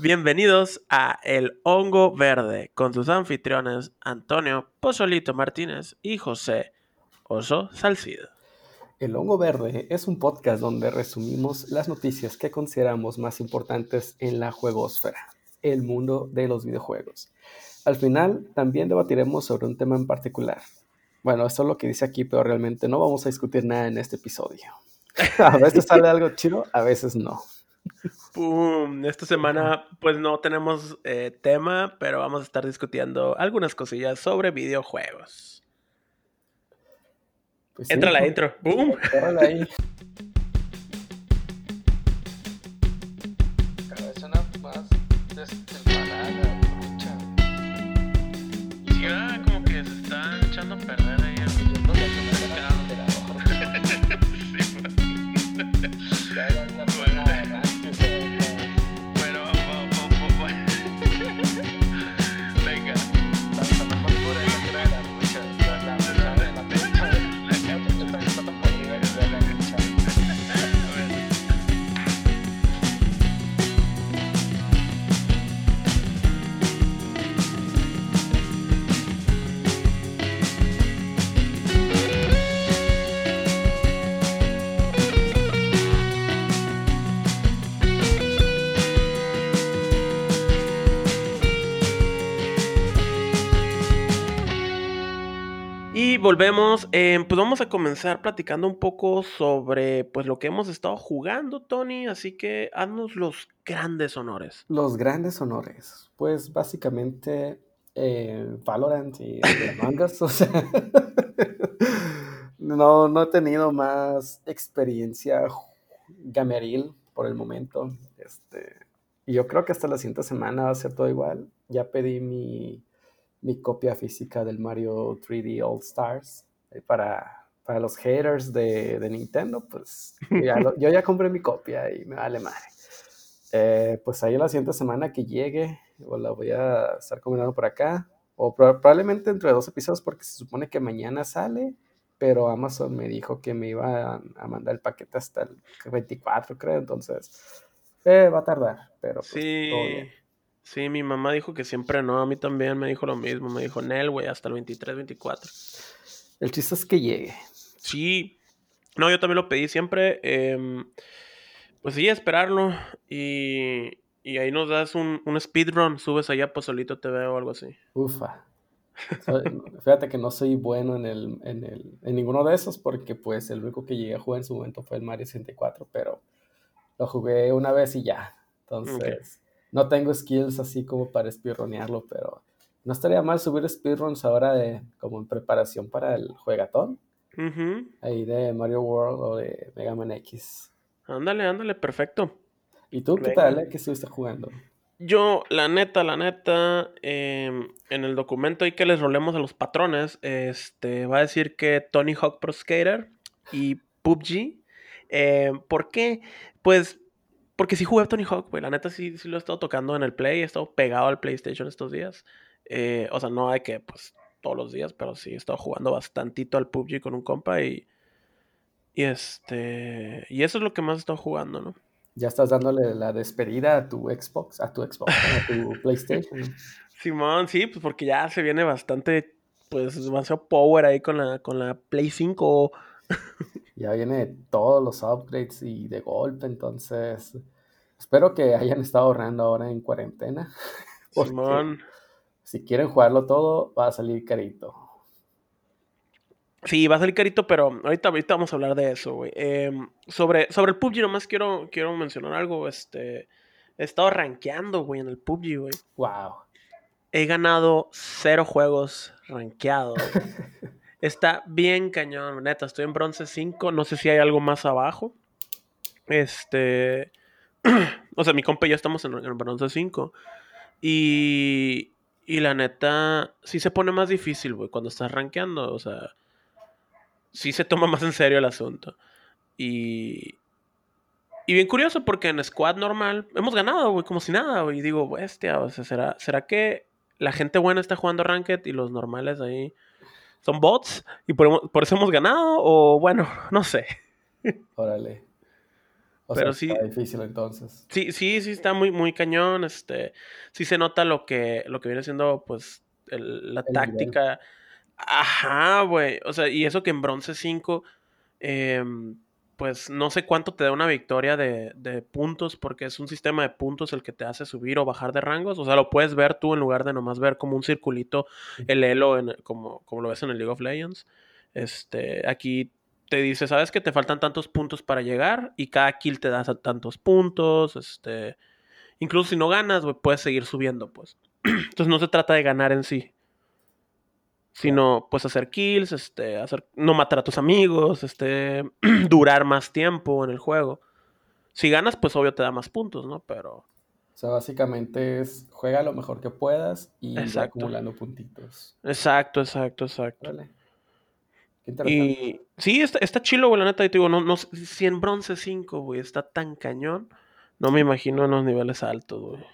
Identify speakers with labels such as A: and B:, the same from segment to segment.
A: Bienvenidos a El Hongo Verde con sus anfitriones Antonio Pozolito Martínez y José Oso Salcido.
B: El Hongo Verde es un podcast donde resumimos las noticias que consideramos más importantes en la juegosfera, el mundo de los videojuegos. Al final también debatiremos sobre un tema en particular. Bueno, esto es lo que dice aquí, pero realmente no vamos a discutir nada en este episodio. A veces sale algo chido, a veces no.
A: Pum, esta semana pues no tenemos eh, tema, pero vamos a estar discutiendo algunas cosillas sobre videojuegos. Pues Entra la intro. ¡Boom! ahí. volvemos. Eh, pues vamos a comenzar platicando un poco sobre pues lo que hemos estado jugando, Tony. Así que haznos los grandes honores.
B: Los grandes honores. Pues básicamente eh, Valorant y sea, no, no he tenido más experiencia gameril por el momento. Este, yo creo que hasta la siguiente semana va a ser todo igual. Ya pedí mi mi copia física del Mario 3D All Stars. Eh, para, para los haters de, de Nintendo, pues yo ya compré mi copia y me vale madre. Eh, pues ahí la siguiente semana que llegue, o la voy a estar combinando por acá, o probablemente entre dos episodios, porque se supone que mañana sale, pero Amazon me dijo que me iba a, mandar el paquete hasta el 24, creo, entonces eh, va a tardar, pero pues,
A: sí. todo bien. Sí, mi mamá dijo que siempre no, a mí también me dijo lo mismo, me dijo, Nel, güey, hasta el 23, 24.
B: El chiste es que llegue.
A: Sí, no, yo también lo pedí siempre, em, pues sí, esperarlo y, y ahí nos das un, un speedrun, subes allá pues solito te veo o algo así.
B: Ufa. Fíjate que no soy bueno en, el, en, el, en ninguno de esos porque pues el único que llegué a jugar en su momento fue el Mario 64, pero lo jugué una vez y ya. Entonces, no tengo skills así como para speedronearlo, pero no estaría mal subir speedruns ahora de, como en preparación para el juegatón. Ahí de Mario World o de Mega Man X.
A: Ándale, ándale, perfecto.
B: ¿Y tú qué tal? ¿Qué estuviste jugando?
A: Yo, la neta, la neta, em, en el documento ahí que les rolemos a los patrones, este, va a decir que Tony Hawk Pro Skater y PUBG. Em, ¿Por qué? Pues porque sí jugué a Tony Hawk, güey. La neta sí, sí lo he estado tocando en el Play. He estado pegado al PlayStation estos días. Eh, o sea, no hay que, pues, todos los días, pero sí he estado jugando bastantito al PUBG con un compa y. Y este. Y eso es lo que más he estado jugando, ¿no?
B: Ya estás dándole la despedida a tu Xbox, a tu Xbox, a tu PlayStation.
A: Simón, sí, pues porque ya se viene bastante, pues, demasiado power ahí con la, con la Play 5.
B: ya viene todos los upgrades y de golpe, entonces espero que hayan estado ahorrando ahora en cuarentena. Simón. Si quieren jugarlo todo, va a salir carito.
A: Sí, va a salir carito, pero ahorita, ahorita vamos a hablar de eso, güey. Em, sobre, sobre el PUBG, nomás quiero, quiero mencionar algo. Este, he estado rankeando, güey, en el PUBG, güey.
B: Wow.
A: He ganado cero juegos rankeados. Está bien cañón, neta. Estoy en bronce 5. No sé si hay algo más abajo. Este. o sea, mi compa y yo estamos en, bronce 5. Y. Y la neta, sí se pone más difícil, güey, cuando estás rankeando. O sea, sí se toma más en serio el asunto. Y. Y bien curioso porque en squad normal hemos ganado, güey, como si nada, güey. Y digo, bestia, o sea, ¿será, ¿será que la gente buena está jugando ranked y los normales ahí son bots y por, eso hemos ganado o bueno, no sé.
B: Órale. O
A: Pero
B: sea,
A: sí-
B: está difícil entonces.
A: Sí, sí, sí está muy, muy cañón. Este, sí se nota lo que, lo que viene siendo, pues, el- la
B: El
A: táctica. Ajá, güey. O sea, y eso que en bronce 5, em, pues no sé cuánto te da una victoria de, de puntos, porque es un sistema de puntos el que te hace subir o bajar de rangos. O sea, lo puedes ver tú en lugar de nomás ver como un circulito, el elo, en, como, como lo ves en el League of Legends. Este, aquí te dice, sabes que te faltan tantos puntos para llegar y cada kill te da tantos puntos, este, incluso si no ganas, puedes seguir subiendo, pues. Entonces no se trata de ganar en sí, sino pues hacer kills, este, hacer, no matar a tus amigos, este, durar más tiempo en el juego. Si ganas, pues obvio te da más puntos, ¿no? Pero,
B: O sea, básicamente es juega lo mejor que puedas y va acumulando puntitos.
A: exacto, exacto, exacto.
B: Qué interesante.
A: Y sí, está, está chilo, güey, la neta. Y te digo, no, no, si en bronce 5, güey, está tan cañón. No me imagino en los niveles altos, güey.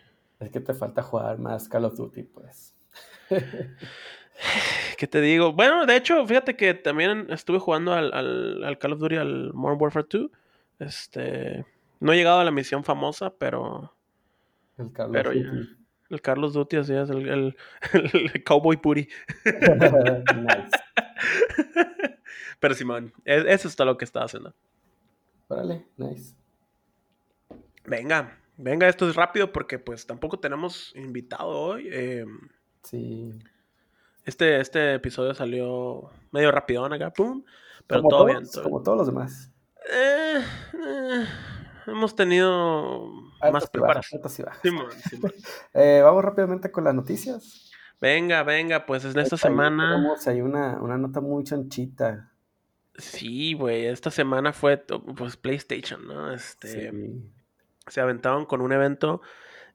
B: Es que te falta jugar más Call of Duty, pues.
A: ¿Qué te digo? Bueno, de hecho, fíjate que también estuve jugando al, al, al Call of Duty, al Modern Warfare 2. Este. No he llegado a la misión famosa, pero.
B: El Call
A: Pero ya.
B: Duty.
A: El Carlos Duty, así es, el, el, el Cowboy Puri.
B: nice.
A: Pero Simón, e- eso está lo que estaba haciendo.
B: Órale, nice.
A: Venga, venga, esto es rápido porque pues tampoco tenemos invitado hoy. eh,
B: Sí.
A: Este, este episodio salió medio rapidón acá, pum. Pero
B: como,
A: todo
B: todos,
A: bien. todo
B: como todos los demás.
A: Eh, eh, hemos tenido más
B: Altas y bajas,
A: preparación.
B: y bajas. Eh, vamos rápidamente con las noticias.
A: Venga, venga, pues en esta semana.
B: ahí una, una nota muy chanchita.
A: Sí, güey, esta semana fue pues PlayStation, ¿no? Este,
B: Sí.
A: se aventaron con un evento,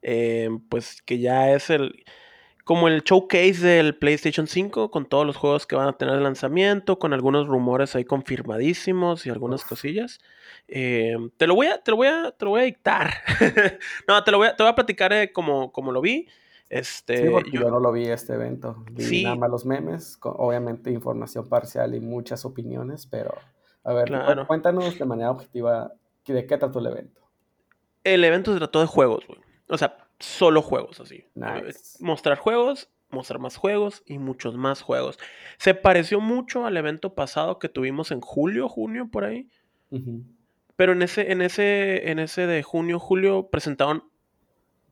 A: eh, pues que ya es el como el showcase del PlayStation 5 con todos los juegos que van a tener de lanzamiento, con algunos rumores ahí confirmadísimos y algunas cosillas. Eh, te lo voy a, te lo voy a, te lo voy a dictar. no, te lo voy a, te voy a platicar eh, como, como lo vi. Este,
B: Sí, porque
A: yo-
B: yo no lo vi este evento. Vi
A: Sí.
B: nada más los memes, con- obviamente información parcial y muchas opiniones, pero a ver,
A: Claro.
B: cuéntanos de manera objetiva de qué trató el evento.
A: el evento se trató de juegos, güey. O sea, solo juegos, así.
B: Nice.
A: Mostrar juegos, mostrar más juegos y muchos más juegos. Se pareció mucho al evento pasado que tuvimos en julio, junio, por ahí. Pero en ese, en ese, en ese de junio, julio, presentaron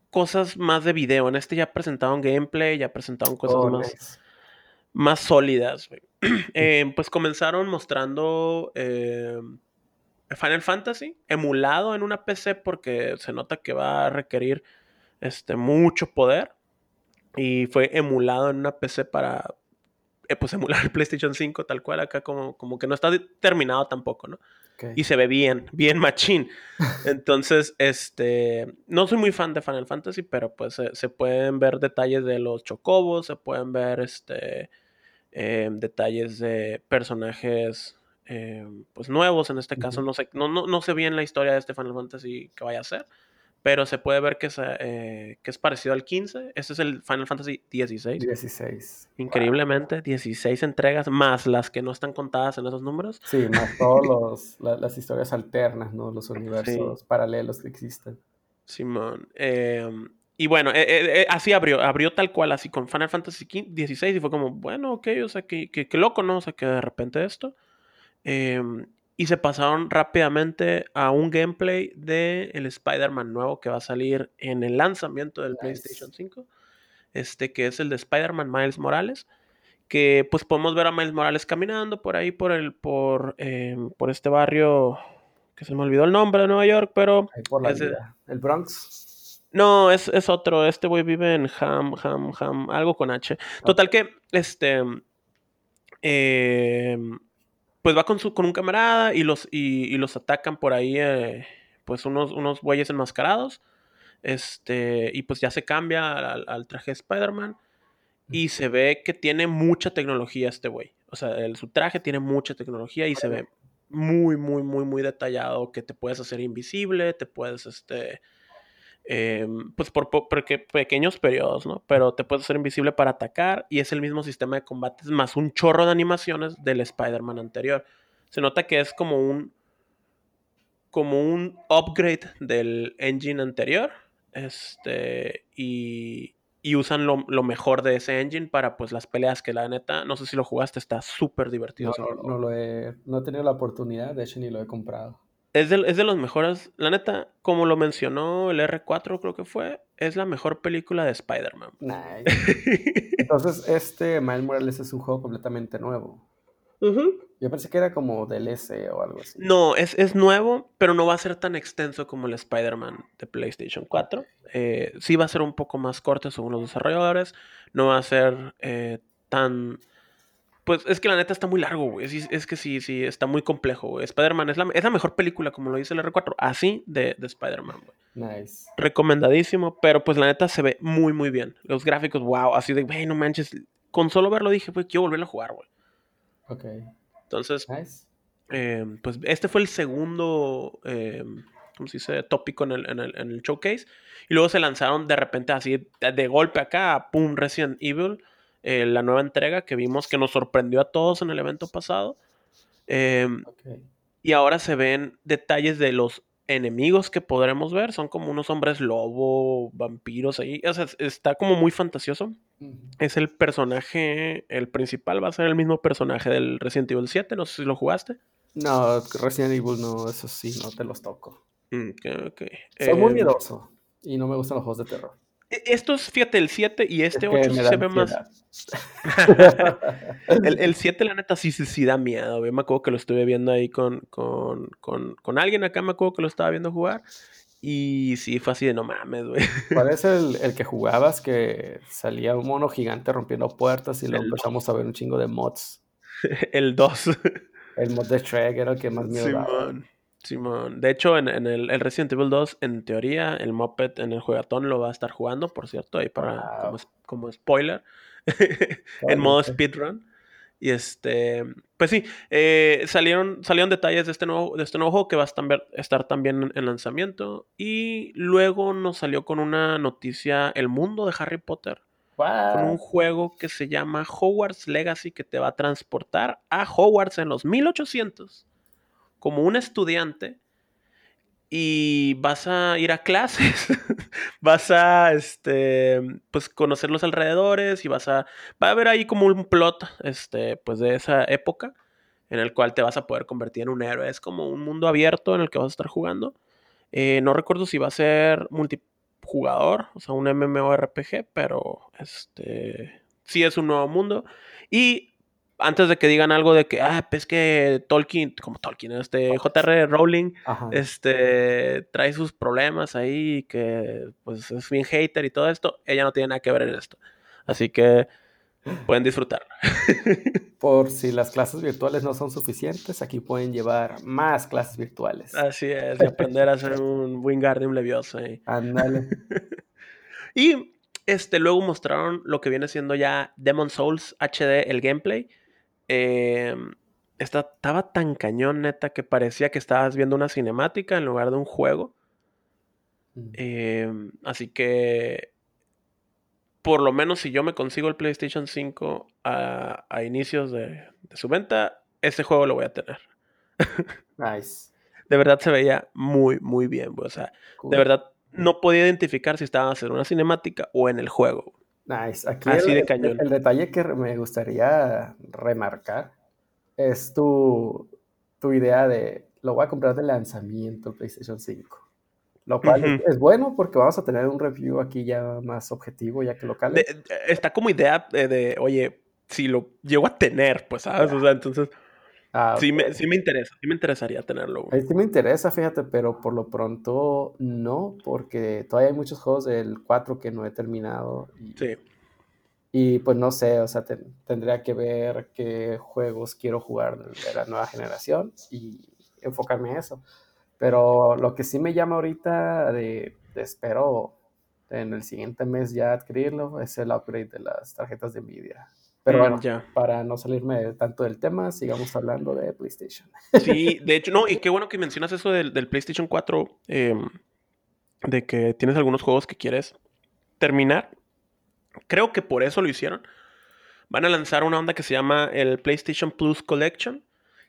A: cosas más de video. En este ya presentaron gameplay, ya presentaron cosas
B: Oh,
A: más,
B: nice.
A: más sólidas. Eh, pues comenzaron mostrando eh, Final Fantasy emulado en una PC porque se nota que va a requerir este, mucho poder. Y fue emulado en una PC para eh, pues emular el PlayStation 5 tal cual acá como, como que no está terminado tampoco, ¿no? Y se ve bien, bien machín. Entonces, este, no soy muy fan de Final Fantasy, pero pues se, se pueden ver detalles de los chocobos, se pueden ver este, eh, detalles de personajes eh, pues nuevos. En este caso, no sé, no, no, no sé bien la historia de este Final Fantasy que vaya a ser, pero se puede ver que es, eh, que es parecido al 15. Este es el Final Fantasy 16.
B: 16.
A: Increíblemente, 16 entregas más las que no están contadas en esos números.
B: Sí, más todos los, la- las historias alternas, ¿no? Los universos paralelos que existen.
A: Simón. eh, y bueno, eh, eh, así abrió, abrió tal cual, así con Final Fantasy XV 16 y fue como, bueno, ok, o sea, que, que, que loco, ¿no? O sea, que de repente esto. Y se pasaron rápidamente a un gameplay de el Spider-Man nuevo que va a salir en el lanzamiento del
B: Nice.
A: PlayStation 5. Este que es el de Spider-Man Miles Morales. Que pues podemos ver a Miles Morales caminando por ahí, por el, por, eh, por este barrio que se me olvidó el nombre de Nueva York, pero
B: Ahí por la vida. El Bronx.
A: no, es, es otro. Este güey vive en Ham, Ham, Ham, algo con H. Total que, este, eh, pues va con, su, con un camarada y los, y, y los atacan por ahí, eh, pues unos, unos güeyes enmascarados. Este, y pues ya se cambia al, al traje de Spider-Man. Y se ve que tiene mucha tecnología este güey. O sea, el- su traje tiene mucha tecnología y se ve muy, muy, muy, muy detallado que te puedes hacer invisible, te puedes, este, eh, pues por, po- porque pequeños periodos, ¿no? Pero te puedes hacer invisible para atacar y es el mismo sistema de combates más un chorro de animaciones del Spider-Man anterior. Se nota que es como un como un upgrade del engine anterior. Este, y, y usan lo, lo, mejor de ese engine para pues las peleas que la neta, no sé si lo jugaste, está súper divertido.
B: No, no, no, lo he, no he tenido la oportunidad, de hecho ni lo he comprado.
A: Es de, es de, los mejores, la neta, como lo mencionó el R4 creo que fue, es la mejor película de Spider-Man.
B: Nice. Entonces, este Miles Morales es un juego completamente nuevo. Uh -huh. Yo pensé que era como DLC o algo así.
A: No, es, es nuevo, pero no va a ser tan extenso como el Spider-Man de PlayStation 4. Eh, sí va a ser un poco más corto según los desarrolladores. No va a ser eh, tan... Pues es que la neta está muy largo, güey. Es, es, que sí, sí, está muy complejo, güey. Spider-Man es la, es la mejor película, como lo dice el R4, así de, de Spider-Man,
B: güey. Nice.
A: Recomendadísimo, pero pues la neta se ve muy, muy bien. Los gráficos, wow, así de, güey, no manches. Con solo verlo dije, güey, quiero volverlo a jugar, güey.
B: Ok.
A: Entonces,
B: Nice.
A: eh, pues este fue el segundo, eh, ¿cómo se dice? Tópico en el, en, el, en el, showcase. Y luego se lanzaron de repente así, de golpe acá, pum, Resident Evil, eh, la nueva entrega que vimos que nos sorprendió a todos en el evento pasado. Eh,
B: okay.
A: Y ahora se ven detalles de los enemigos que podremos ver. Son como unos hombres lobo, vampiros ahí. O sea, está como muy fantasioso.
B: Uh -huh.
A: Es el personaje, el principal va a ser el mismo personaje del Resident Evil 7. No sé si lo jugaste.
B: No, Resident Evil no, eso sí, no te los toco.
A: Ok, ok.
B: Soy eh, muy miedoso y no me gustan los juegos de terror.
A: Estos, fíjate, el 7 y este 8 sí se ve más. el, el 7, la neta, sí, sí, sí da miedo. Yo me acuerdo que lo estuve viendo ahí con, con, con, con alguien acá, me acuerdo que lo estaba viendo jugar. Y sí, fue así de no mames, güey.
B: ¿Cuál es el, el, que jugabas que salía un mono gigante rompiendo puertas y luego empezamos a ver un chingo de mods?
A: el 2.
B: El mod de Shrek era el que más miedo
A: sí,
B: daba.
A: Simón. De hecho, en, en el, el, Resident Evil 2, en teoría, el Muppet en el juegatón lo va a estar jugando, por cierto, ahí para
B: Wow.
A: como, como spoiler, en modo speedrun. Y este, pues sí, eh, salieron, salieron detalles de este, nuevo, de este nuevo juego que va a estar, estar también en lanzamiento. Y luego nos salió con una noticia, el mundo de Harry Potter. Con un juego que se llama Hogwarts Legacy que te va a transportar a Hogwarts en los 1800 como un estudiante y vas a ir a clases, vas a este pues conocer los alrededores y vas a va a haber ahí como un plot este pues de esa época en el cual te vas a poder convertir en un héroe, es como un mundo abierto en el que vas a estar jugando. Eh, no recuerdo si va a ser multijugador, o sea, un MMORPG, pero este sí es un nuevo mundo y antes de que digan algo de que, ah, pues que Tolkien, como Tolkien, este J.R. Rowling,
B: Ajá.
A: este, trae sus problemas ahí, que pues es bien hater y todo esto, ella no tiene nada que ver en esto. Así que pueden disfrutar.
B: Por si las clases virtuales no son suficientes, aquí pueden llevar más clases virtuales.
A: Así es, y aprender a hacer un Wingardium Leviosa ahí.
B: Ándale.
A: y este, luego mostraron lo que viene siendo ya Demon Souls HD, el gameplay. Eh, esta, estaba tan cañón, neta, que parecía que estabas viendo una cinemática en lugar de un juego.
B: Mm.
A: Eh, así que, por lo menos si yo me consigo el PlayStation 5 a, a inicios de, de, su venta, ese juego lo voy a tener.
B: Nice.
A: De verdad se veía muy, muy bien. O sea, cool. de verdad no podía identificar si estaba en una cinemática o en el juego.
B: Nice. Aquí
A: Así
B: el,
A: de cañón.
B: El, el, detalle que me gustaría remarcar es tu, tu idea de lo voy a comprar de lanzamiento el PlayStation 5. Lo cual uh -huh. es bueno porque vamos a tener un review aquí ya más objetivo, ya que local.
A: Está como idea de, de, oye, si lo llego a tener, pues, ¿sabes? O sea, entonces. Ah, sí, me, sí, me, interesa, sí me interesaría tenerlo.
B: Ahí sí me interesa, fíjate, pero por lo pronto no, porque todavía hay muchos juegos del 4 que no he terminado. Y,
A: sí.
B: Y pues no sé, o sea, te, tendría que ver qué juegos quiero jugar de la nueva generación y enfocarme en eso. Pero lo que sí me llama ahorita de, de espero en el siguiente mes ya adquirirlo es el upgrade de las tarjetas de Nvidia. Pero bueno,
A: ya.
B: para no salirme tanto del tema, sigamos hablando de PlayStation.
A: Sí, de hecho, no, y qué bueno que mencionas eso del, del PlayStation 4, eh, de que tienes algunos juegos que quieres terminar. Creo que por eso lo hicieron. Van a lanzar una onda que se llama el PlayStation Plus Collection,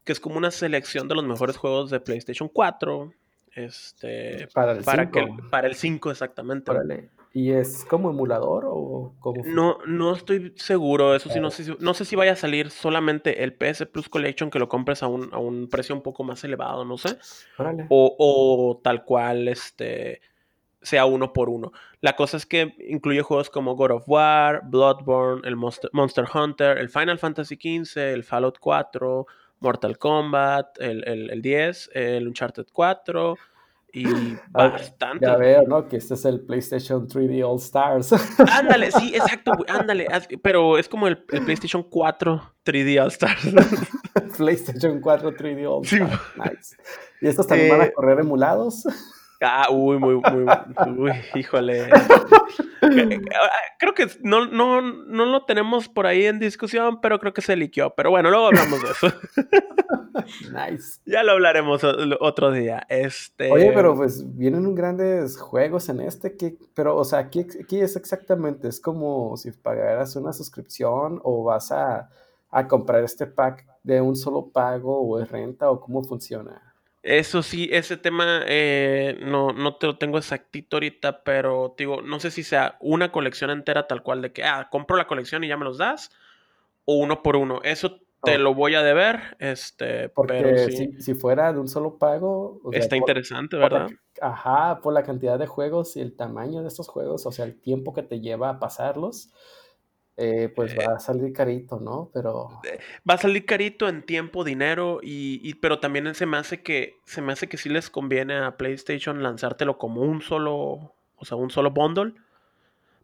A: que es como una selección de los mejores juegos de PlayStation 4, Este,
B: para el
A: para
B: 5.
A: Que, para el 5 exactamente.
B: Órale. ¿Y es como emulador o como
A: No, no estoy seguro, eso sí, no sé, si, no sé si vaya a salir solamente el PS Plus Collection que lo compres a un, a un precio un poco más elevado, no sé.
B: Órale.
A: O, o tal cual, este, sea uno por uno. La cosa es que incluye juegos como God of War, Bloodborne, el Monster, Monster Hunter, el Final Fantasy XV, el Fallout 4, Mortal Kombat, el, el, el 10, el Uncharted 4 y bastante.
B: Ya veo, ¿no? Que este es el PlayStation 3D All Stars.
A: Ándale, sí, exacto, güey, ándale. Pero es como el, el, PlayStation 4 3D All Stars.
B: PlayStation 4 3D All Stars. Sí. Nice. ¿Y estos también eh, van a correr emulados?
A: Ah, uy, muy, muy, uy, híjole. Creo que no, no, no lo tenemos por ahí en discusión, pero creo que se liqueó. Pero bueno, luego hablamos de eso.
B: Nice.
A: Ya lo hablaremos otro día. Este...
B: Oye, pero pues vienen grandes juegos en este, que, pero, o sea, ¿qué, ¿qué, es exactamente? ¿Es como si pagaras una suscripción o vas a, a comprar este pack de un solo pago o es renta o cómo funciona?
A: Eso sí, ese tema eh, no, no te lo tengo exactito ahorita, pero digo, no sé si sea una colección entera tal cual de que, ah, compro la colección y ya me los das, o uno por uno. Eso te lo voy a deber, este,
B: Porque
A: pero sí,
B: si, si fuera de un solo pago, o sea,
A: está
B: por-
A: interesante,
B: por la-
A: ¿verdad?
B: ajá, por la cantidad de juegos y el tamaño de estos juegos, o sea, el tiempo que te lleva a pasarlos, eh, pues
A: Eh,
B: va a salir carito, ¿no? Pero
A: Va a salir carito en tiempo, dinero, y, y- pero también se me hace que se me hace que sí les conviene a PlayStation lanzártelo como un solo, o sea, un solo bundle,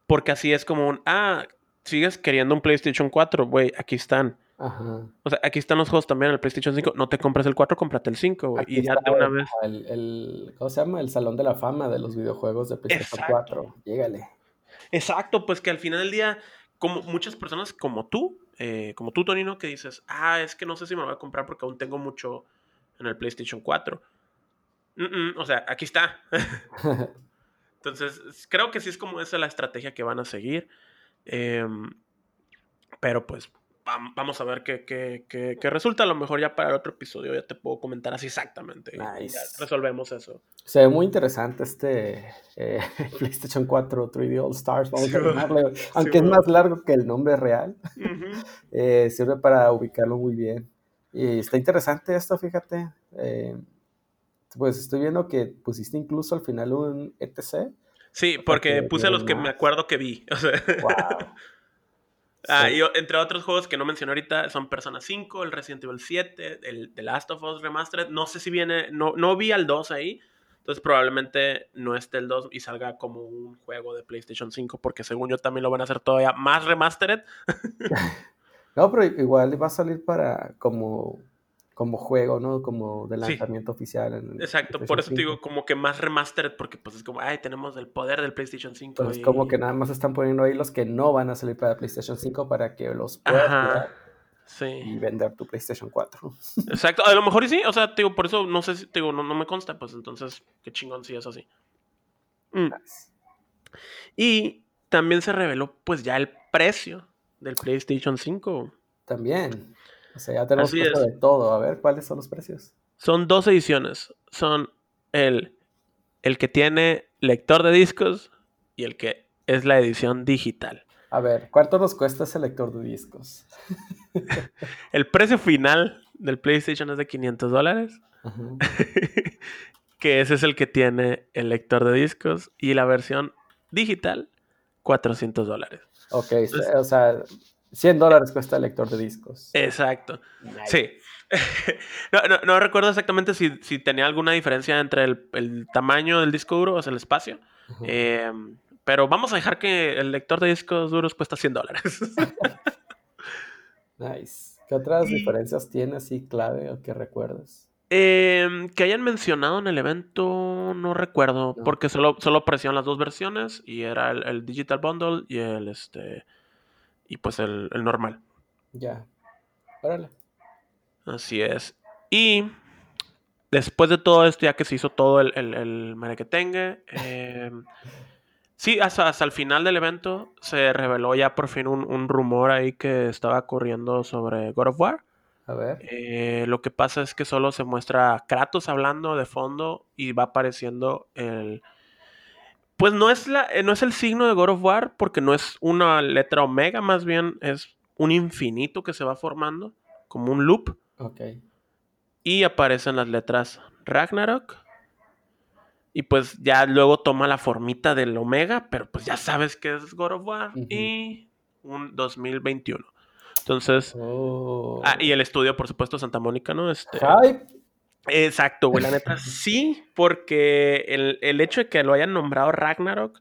A: porque así es como un, ah, sigues queriendo un PlayStation 4, güey, aquí están.
B: ajá.
A: O sea, aquí están los juegos también, el PlayStation 5. No te compres el 4, cómprate el 5, güey.
B: Aquí
A: Y ya de una vez.
B: el- el- ¿cómo se llama? El Salón de la Fama de los videojuegos de PlayStation
A: Exacto.
B: 4. Llégale.
A: Exacto, pues que al final del día, como muchas personas como tú, eh, como tú, Tonino, que dices, ah, es que no sé si me lo voy a comprar porque aún tengo mucho en el PlayStation 4. Mm, mm, o sea, aquí está. Entonces, creo que sí es como esa la estrategia que van a seguir. Em, pero pues vamos a ver qué, qué- qué- qué resulta. A lo mejor ya para el otro episodio ya te puedo comentar así exactamente. y ya
B: Nice.
A: resolvemos eso.
B: Se ve muy interesante este eh, PlayStation 4 3D All Stars, vamos
A: Sí,
B: a llamarle. Aunque es más largo que el nombre real, eh, sirve para ubicarlo muy bien. Y está interesante esto, fíjate. Eh, pues estoy viendo que pusiste incluso al final un ETC.
A: Sí, porque
B: que
A: puse los que
B: más.
A: me acuerdo que vi. O sea,
B: Wow.
A: Ah,
B: Sí.
A: y entre otros juegos que no mencioné ahorita son Persona 5, el Resident Evil 7, el The Last of Us Remastered. No sé si viene, no, no vi al 2 ahí. Entonces probablemente no esté el 2 y salga como un juego de PlayStation 5 porque según yo también lo van a hacer todavía más remastered.
B: No, pero igual va a salir para como, como juego, ¿no? Como de
A: Sí.
B: lanzamiento oficial. En
A: Exacto, por eso te
B: 5.
A: digo como que más remastered porque pues es como, ay, tenemos el poder del PlayStation 5.
B: Entonces,
A: y-
B: como que nada más están poniendo ahí los que no van a salir para PlayStation 5 para que los puedas jugar y vender tu PlayStation 4.
A: Exacto, a lo mejor y sí, o sea, te digo, por eso no sé si, te digo, no, no me consta, pues entonces, qué chingón si es así. Mm. Y también se reveló pues ya el precio del PlayStation 5.
B: También. O sea, ya tenemos de todo. A ver, ¿cuáles son los precios?
A: Son dos ediciones. Son el, el que tiene lector de discos y el que es la edición digital.
B: A ver, ¿cuánto nos cuesta ese lector de discos?
A: El precio final del PlayStation es de 500 dólares. Que ese es el que tiene el lector de discos y la versión digital 400 dólares.
B: Ok,
A: Entonces-
B: o sea, 100 dólares cuesta el lector de discos.
A: Exacto.
B: Nice.
A: Sí. no, no- no recuerdo exactamente si, si tenía alguna diferencia entre el, el tamaño del disco duro, o sea, el espacio. Eh, pero vamos a dejar que el lector de discos duros cuesta 100 dólares.
B: Nice. ¿Qué otras
A: Y-
B: diferencias tiene así clave o que recuerdes?
A: Eh, que hayan mencionado en el evento, no recuerdo,
B: No.
A: porque solo, solo aparecían las dos versiones y era el, el Digital Bundle y el este y pues el, el normal.
B: Ya. Órale.
A: Así es. Y después de todo esto, ya que se hizo todo el, el, el merequetengue, eh, sí, hasta, hasta el final del evento se reveló ya por fin un, un rumor ahí que estaba corriendo sobre God of War.
B: A ver.
A: Eh, lo que pasa es que solo se muestra a Kratos hablando de fondo y va apareciendo el. Pues no es, la, eh, no es el signo de God of War, porque no es una letra omega, más bien es un infinito que se va formando, como un loop.
B: Ok.
A: Y aparecen las letras Ragnarok. Y pues ya luego toma la formita del Omega, pero pues ya sabes que es God of War. Y un 2021. Entonces.
B: Oh.
A: Ah, y el estudio, por supuesto, Santa Mónica, ¿no? Este,
B: Hype.
A: Exacto, güey, la neta sí, porque el, el hecho de que lo hayan nombrado Ragnarok,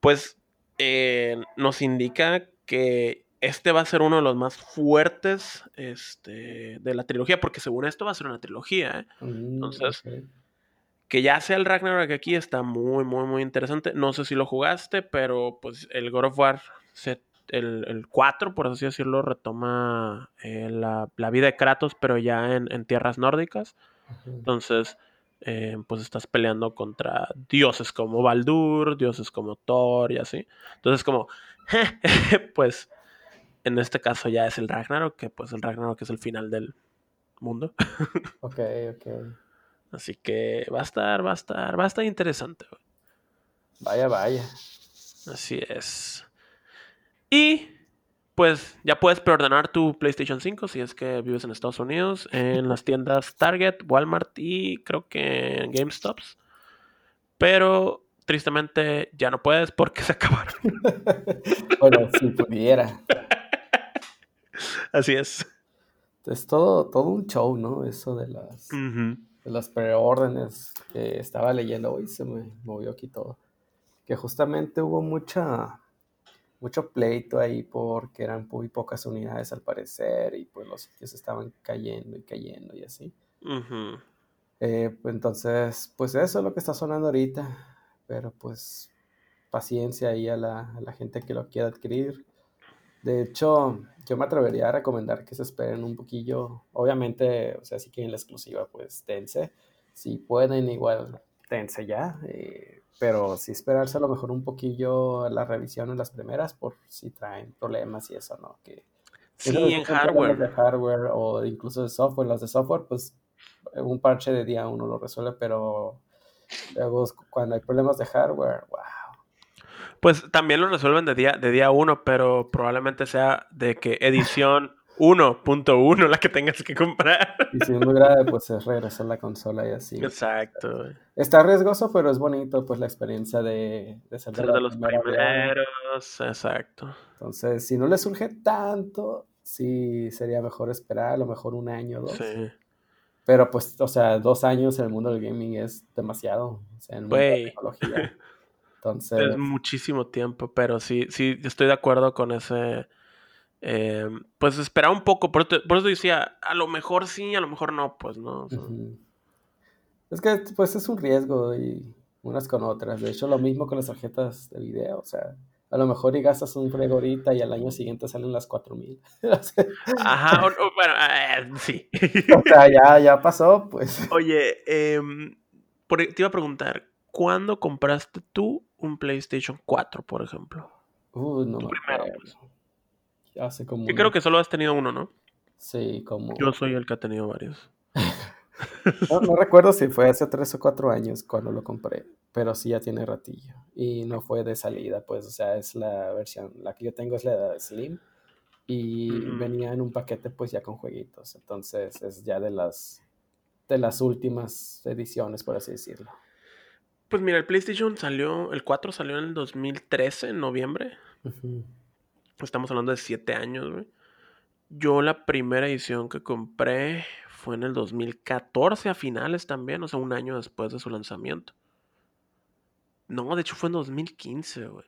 A: pues eh, nos indica que este va a ser uno de los más fuertes este, de la trilogía, porque según esto va a ser una trilogía, ¿eh?
B: Mm,
A: Entonces. Que ya sea el Ragnarok aquí está muy, muy, muy interesante. No sé si lo jugaste, pero pues el God of War, se- el, el 4, por así decirlo, retoma eh, la, la vida de Kratos, pero ya en, en tierras nórdicas. Entonces, eh, pues estás peleando contra dioses como Baldur, dioses como Thor y así. Entonces, como, pues, en este caso ya es el Ragnarok, que pues el Ragnarok es el final del mundo.
B: Ok, ok.
A: Así que va a estar, va a estar, va a estar interesante.
B: Vaya, vaya.
A: Así es. Y pues ya puedes preordenar tu PlayStation 5 si es que vives en Estados Unidos, en las tiendas Target, Walmart y creo que en GameStops. Pero tristemente ya no puedes porque se acabaron.
B: bueno, si pudiera.
A: Así es.
B: Es todo, todo un show, ¿no? Eso de las,
A: Ujú.
B: de las preórdenes que estaba leyendo hoy, se me movió aquí todo. Que justamente hubo mucha, mucho pleito ahí porque eran muy pocas unidades al parecer y pues los sitios estaban cayendo y cayendo y así. Eh, pues entonces, pues eso es lo que está sonando ahorita. Pero pues paciencia ahí a la, a la gente que lo quiera adquirir. De hecho, yo me atrevería a recomendar que se esperen un poquillo. Obviamente, o sea, si quieren la exclusiva, pues dense. Si pueden, igual dense ya. eh, pero sí esperarse a lo mejor un poquillo a la revisión en las primeras por si traen problemas y eso, ¿no? Que
A: Sí, en
B: problemas de
A: hardware.
B: hardware o incluso de software. Los de software, pues un parche de día uno lo resuelve, pero luego cuando hay problemas de hardware, wow.
A: Pues también lo resuelven de día, de día uno, pero probablemente sea de que edición 1.1 la que tengas que comprar.
B: Y si es muy grave, pues es regresar la consola y así.
A: Exacto.
B: Está riesgoso, pero es bonito, pues la experiencia de, de ser de
A: Ser
B: la
A: de los primeros. Exacto.
B: Entonces, si no le surge tanto, sí sería mejor esperar a lo mejor un año o dos.
A: Sí.
B: Pero pues, o sea, dos años en el mundo del gaming es demasiado. O sea, en el mundo de la tecnología. Entonces,
A: Es muchísimo tiempo, pero sí, sí, estoy de acuerdo con ese. Eh, pues esperar un poco. Por, eso- por eso decía, a lo mejor sí, a lo mejor no, pues no. o sea,
B: Ujú. Es que pues es un riesgo y unas con otras. De hecho, lo mismo con las tarjetas de video. O sea, a lo mejor y gastas un frego ahorita y al año siguiente salen las 4000. o sea,
A: Ajá, o- o- bueno, eh, sí.
B: o sea, ya, ya pasó, pues.
A: Oye, em, por- te iba a preguntar, ¿cuándo compraste tú un PlayStation 4, por ejemplo?
B: Uh, no me
A: primero, pues.
B: Hace como.
A: Yo creo que solo has tenido uno, ¿no?
B: Sí, como.
A: Yo soy el que ha tenido varios.
B: No, no recuerdo si fue hace tres o cuatro años cuando lo compré, pero sí ya tiene ratillo. Y no fue de salida, pues, o sea, es la versión, la que yo tengo es la Slim y venía en un paquete pues ya con jueguitos, entonces es ya de las de las últimas ediciones, por así decirlo.
A: Pues mira, el PlayStation salió, el 4 salió en el 2013, en noviembre.
B: Ujú.
A: Estamos hablando de 7 años, güey. Yo la primera edición que compré fue en el 2014 a finales también, o sea, un año después de su lanzamiento. No, de hecho fue en 2015, güey.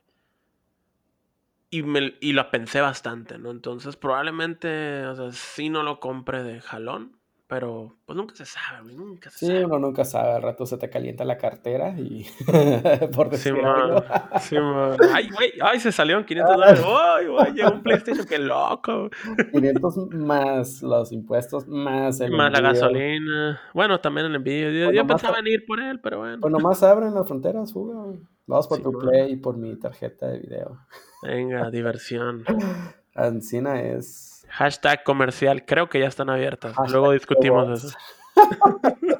A: Y, me, y la pensé bastante, ¿no? Entonces probablemente, o sea, sí no lo compre de jalón, pero pues nunca se sabe, güey, nunca se
B: Sí,
A: sabe.
B: uno nunca sabe, al rato se te calienta la cartera y por
A: Sí,
B: decir
A: man.
B: algo.
A: Sí, man. Ay, güey, ay, se salieron 500 dólares. Ay, güey, llegó un PlayStation, qué loco.
B: 500 más los impuestos, más el
A: Más la gasolina. Bueno, también el envío. Yo,
B: Pues
A: yo pensaba en ir por él, pero bueno.
B: Pues nomás abren las fronteras, fuga. güey. Vamos por
A: Sí,
B: tu
A: man.
B: play y por mi tarjeta de video.
A: Venga, diversión.
B: Ancina es.
A: Hashtag comercial, creo que ya están abiertas.
B: Hashtag
A: Luego discutimos
B: robots.
A: eso.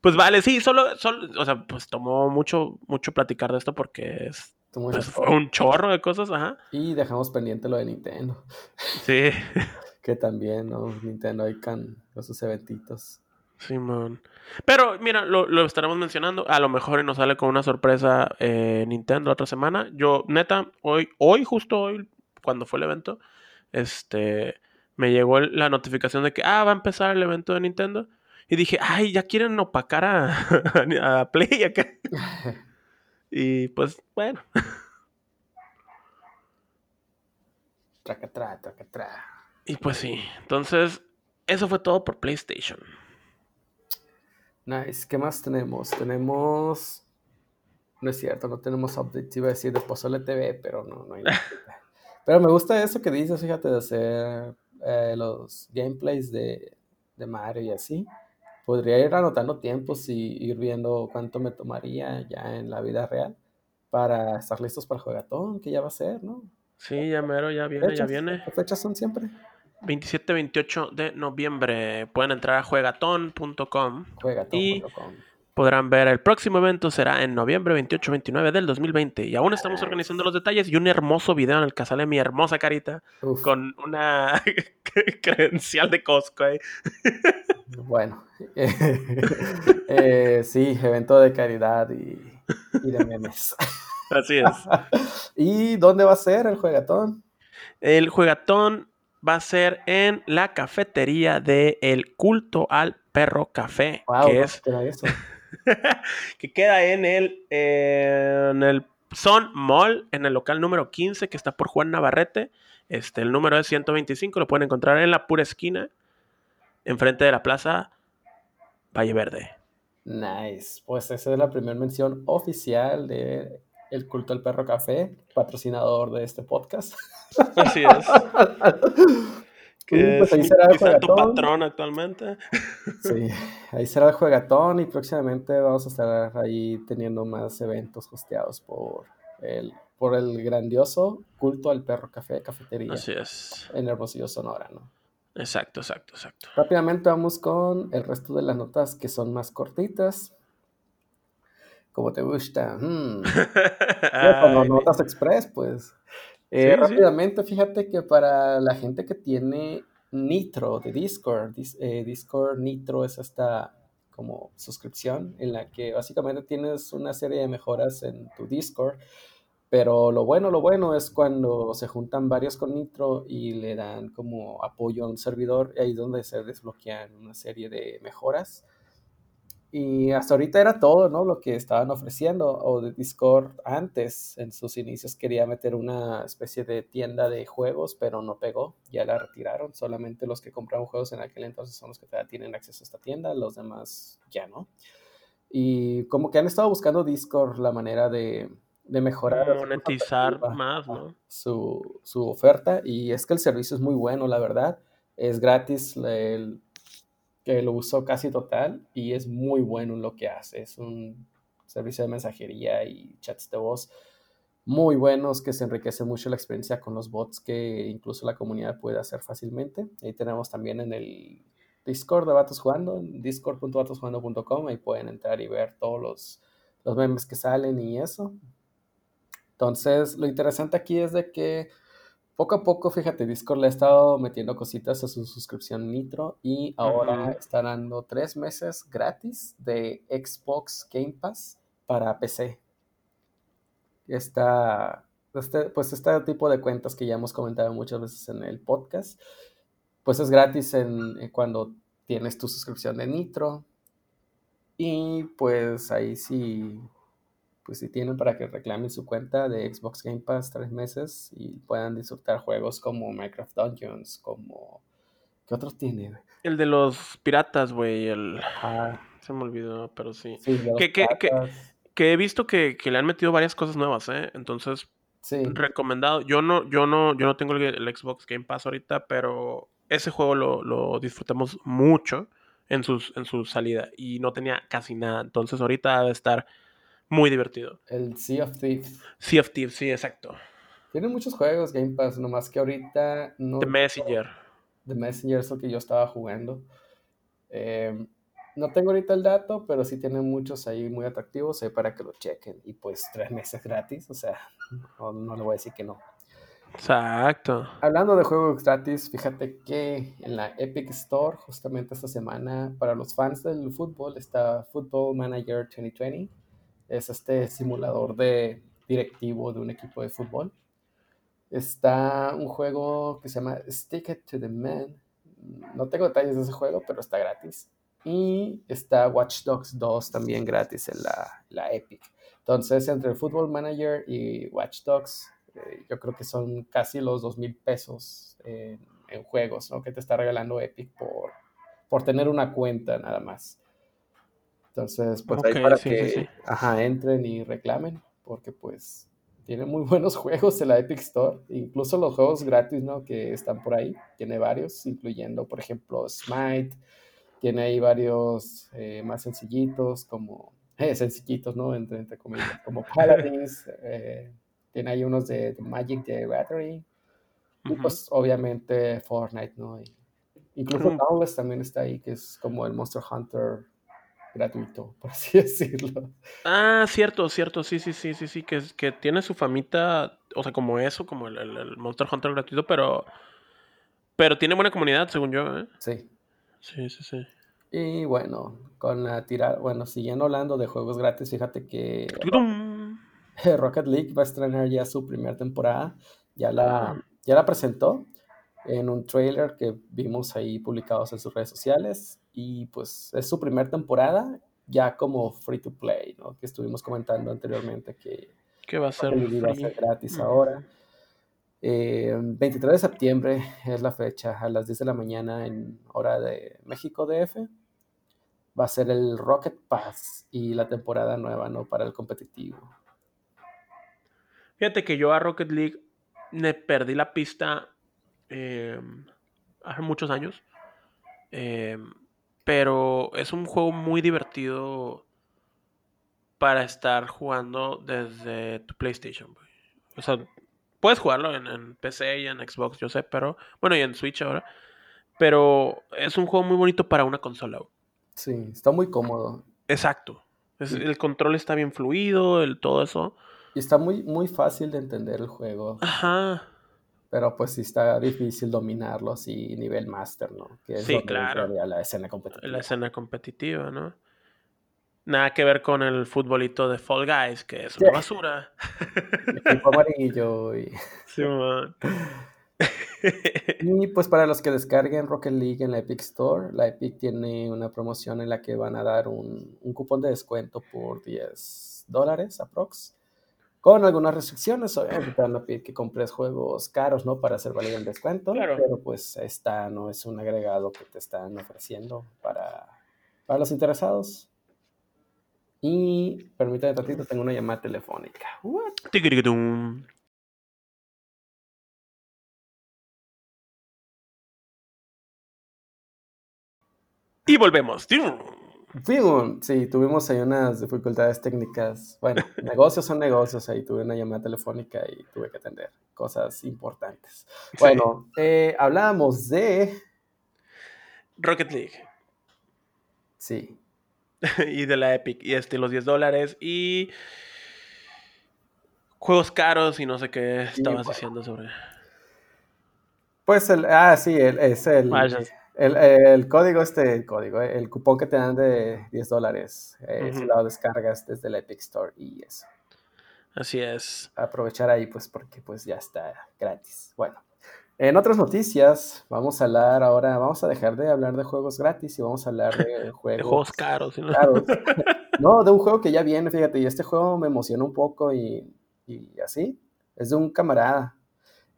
A: Pues vale, sí, solo, solo, o sea, pues tomó mucho, mucho platicar de esto porque es, pues, fue
B: cosas.
A: un chorro de cosas, ajá.
B: Y dejamos pendiente lo de Nintendo.
A: Sí,
B: Que también, ¿no? Nintendo con sus eventitos.
A: Simón. Pero mira, lo, lo estaremos mencionando. A lo mejor nos sale con una sorpresa eh, Nintendo la otra semana. Yo, neta, hoy, hoy, justo hoy, cuando fue el evento, este, me llegó la notificación de que, ah, va a empezar el evento de Nintendo. Y dije, ay, ya quieren opacar a, a Play acá. Y pues, bueno.
B: Traca, traca, tra.
A: Y pues sí. Entonces, eso fue todo por PlayStation.
B: Nice. ¿Qué más tenemos? Tenemos. No es cierto, no tenemos updates. Iba a decir de Pozole TV, pero no, no hay nada. Pero me gusta eso que dices, fíjate, de hacer eh, los gameplays de, de Mario y así. Podría ir anotando tiempos y ir viendo cuánto me tomaría ya en la vida real para estar listos para el juegatón, que ya va a ser, ¿no?
A: Sí, ya mero, ya viene, ya viene.
B: ¿Qué fechas son siempre?
A: 27-28 de noviembre. Pueden entrar a juegatón.com.
B: Juegatón.com.
A: Podrán ver el próximo evento será en noviembre 28-29 del 2020. Y aún estamos organizando los detalles y un hermoso video en el que sale mi hermosa carita
B: Uf,
A: con una credencial de Costco ahí.
B: Bueno, eh, sí, evento de caridad y, y de memes.
A: Así es.
B: ¿Y dónde va a ser el juegatón?
A: El juegatón va a ser en la cafetería de El Culto al Perro Café,
B: Wow,
A: que
B: ¿dónde
A: es
B: eso?
A: que queda en el, eh, en el Son Mall, en el local número 15, que está por Juan Navarrete. Este, el número es 125, lo pueden encontrar en la pura esquina, enfrente de la plaza Valle Verde.
B: Nice. Pues esa es la primera mención oficial de El Culto al Perro Café, patrocinador de este podcast.
A: Así es. Que
B: pues
A: es
B: ahí será el
A: tu
B: juegatón.
A: patrón actualmente.
B: Sí, ahí será el juegatón y próximamente vamos a estar ahí teniendo más eventos hosteados por el, por el grandioso Culto al Perro Café, cafetería
A: Así es.
B: en Hermosillo, Sonora, ¿no?
A: Exacto, exacto, exacto.
B: Rápidamente vamos con el resto de las notas que son más cortitas. Como te gusta. Mm. Con las
A: Ay,
B: notas express, pues. Eh,
A: Sí, sí.
B: rápidamente, fíjate que para la gente que tiene Nitro de Discord, dis- eh, Discord Nitro es esta como suscripción en la que básicamente tienes una serie de mejoras en tu Discord, pero lo bueno, lo bueno es cuando se juntan varios con Nitro y le dan como apoyo a un servidor, ahí es donde se desbloquean una serie de mejoras. Y hasta ahorita era todo, ¿no? Lo que estaban ofreciendo. O de Discord antes, en sus inicios, quería meter una especie de tienda de juegos, pero no pegó. Ya la retiraron. Solamente los que compraron juegos en aquel entonces son los que todavía tienen acceso a esta tienda. Los demás ya no. Y como que han estado buscando Discord la manera de, de mejorar.
A: monetizar más, ¿no?
B: su, su oferta y es que el servicio es muy bueno, la verdad. Es gratis, el, que lo uso casi total y es muy bueno en lo que hace. Es un servicio de mensajería y chats de voz muy buenos que se enriquece mucho la experiencia con los bots que incluso la comunidad puede hacer fácilmente. Ahí tenemos también en el Discord de Vatos Jugando, en discord.vatosjugando.com, ahí pueden entrar y ver todos los, los memes que salen y eso. Entonces, lo interesante aquí es de que poco a poco, fíjate, Discord le ha estado metiendo cositas a su suscripción Nitro y ahora
A: Ujú.
B: está dando tres meses gratis de Xbox Game Pass para PC. Esta, este, pues este tipo de cuentas que ya hemos comentado muchas veces en el podcast, pues es gratis en, en cuando tienes tu suscripción de Nitro. Y pues ahí sí, pues si tienen para que reclamen su cuenta de Xbox Game Pass tres meses y puedan disfrutar juegos como Minecraft Dungeons, como... ¿Qué otros tiene?
A: El de los piratas, güey. El...
B: Ajá,
A: Se me olvidó, pero sí.
B: sí, de los
A: ¿Qué- qué- qué?
B: piratas.
A: Que he visto que, que le han metido varias cosas nuevas, ¿eh? Entonces,
B: Sí,
A: recomendado. Yo no, yo no, yo no tengo el, el Xbox Game Pass ahorita, pero ese juego lo, lo disfrutamos mucho en, sus, en su salida y no tenía casi nada. Entonces, ahorita debe estar muy divertido.
B: el Sea of Thieves.
A: Sea of Thieves, sí, exacto.
B: Tiene muchos juegos Game Pass, nomás que ahorita no...
A: The Messenger.
B: The Messenger es el que yo estaba jugando. Eh, no tengo ahorita el dato, pero sí tiene muchos ahí muy atractivos ahí para que lo chequen. Y pues tres meses gratis, o sea, no, no le voy a decir que no.
A: Exacto.
B: Hablando de juegos gratis, fíjate que en la Epic Store, justamente esta semana, para los fans del fútbol, está Football Manager 2020. Es este simulador de directivo de un equipo de fútbol. Está un juego que se llama Stick It to the Man. No tengo detalles de ese juego, pero está gratis. Y está Watch Dogs 2 también gratis en la, la Epic. Entonces, entre Football Manager y Watch Dogs, eh, yo creo que son casi los dos mil pesos en, en juegos, ¿no? Que te está regalando Epic por, por tener una cuenta nada más. Entonces, pues ahí para
A: sí,
B: que
A: sí, sí.
B: Ajá, entren y reclamen, porque pues tiene muy buenos juegos en la Epic Store, incluso los juegos gratis, ¿no? Que están por ahí, tiene varios, incluyendo, por ejemplo, Smite, tiene ahí varios eh, más sencillitos, como, eh, sencillitos, ¿no? Entre, entre comillas, como Paladins, eh, tiene ahí unos de, de Magic the Gathering, y pues obviamente Fortnite, ¿no? Y incluso. Dauntless también está ahí, que es como el Monster Hunter gratuito, por así decirlo.
A: Ah, cierto, cierto, sí, sí, sí, sí, sí, que, es- que tiene su famita, o sea, como eso, como el, el- el Monster Hunter gratuito, pero, pero tiene buena comunidad, según yo, ¿eh?
B: Sí.
A: Sí, sí, sí.
B: Y bueno, con la tirada, bueno, siguiendo hablando de juegos gratis, fíjate que. Rocket League va a estrenar ya su primera temporada. Ya la,
A: Ah.
B: ya la presentó en un trailer que vimos ahí publicados en sus redes sociales. Y pues es su primera temporada ya como free to play, ¿no? Que estuvimos comentando anteriormente que
A: Que va a ser
B: va a ser gratis
A: Ujú.
B: ahora. Eh, 23 de septiembre es la fecha, a las 10 de la mañana en hora de México DF. Va a ser el Rocket Pass y la temporada nueva, ¿no? Para el competitivo.
A: Fíjate que yo a Rocket League me perdí la pista eh, hace muchos años. Eh, pero es un juego muy divertido para estar jugando desde tu PlayStation. O sea, puedes jugarlo en, en PC y en Xbox, yo sé, pero bueno, y en Switch ahora. Pero es un juego muy bonito para una consola.
B: Sí, está muy cómodo.
A: Exacto. Es-
B: Sí.
A: el control está bien fluido, el todo eso.
B: Y está muy, muy fácil de entender el juego.
A: Ajá.
B: Pero pues sí está difícil dominarlo así nivel master, ¿no? Que es
A: Sí, claro.
B: la escena competitiva.
A: La escena competitiva, ¿no? Nada que ver con el futbolito de Fall Guys, que es una
B: Sí.
A: basura.
B: Equipo amarillo y...
A: Sí, man.
B: Y pues para los que descarguen Rocket League en la Epic Store, la Epic tiene una promoción en la que van a dar un, un cupón de descuento por 10 dólares aprox. Con algunas restricciones, obviamente te van a pedir que compres juegos caros, ¿no? Para hacer valer el descuento.
A: Claro.
B: Pero pues esta no es un agregado que te están ofreciendo para, para los interesados. Y permítame tantito, tengo una llamada telefónica. What?
A: Y volvemos.
B: Sí, tuvimos ahí unas dificultades técnicas. Bueno, negocios son negocios, ahí tuve una llamada telefónica y tuve que atender cosas importantes. Bueno, eh, hablábamos de...
A: Rocket League.
B: Sí,
A: y de la Epic. Y este, los 10 dólares. Y. Juegos caros y no sé qué estabas
B: bueno.
A: diciendo sobre.
B: pues el... Ah, sí, el, es el. El, el código, este, el código, eh, el cupón que te dan de 10 dólares. eh, Si lo descargas desde la Epic Store y eso.
A: Así es.
B: aprovechar ahí, pues, porque pues ya está gratis. Bueno, en otras noticias, vamos a hablar ahora, vamos a dejar de hablar de juegos gratis y vamos a hablar de
A: De
B: juegos
A: juegos caros. ¿sí?
B: caros. No, de un juego que ya viene, fíjate, y este juego me emociona un poco y, y así. Es de un camarada.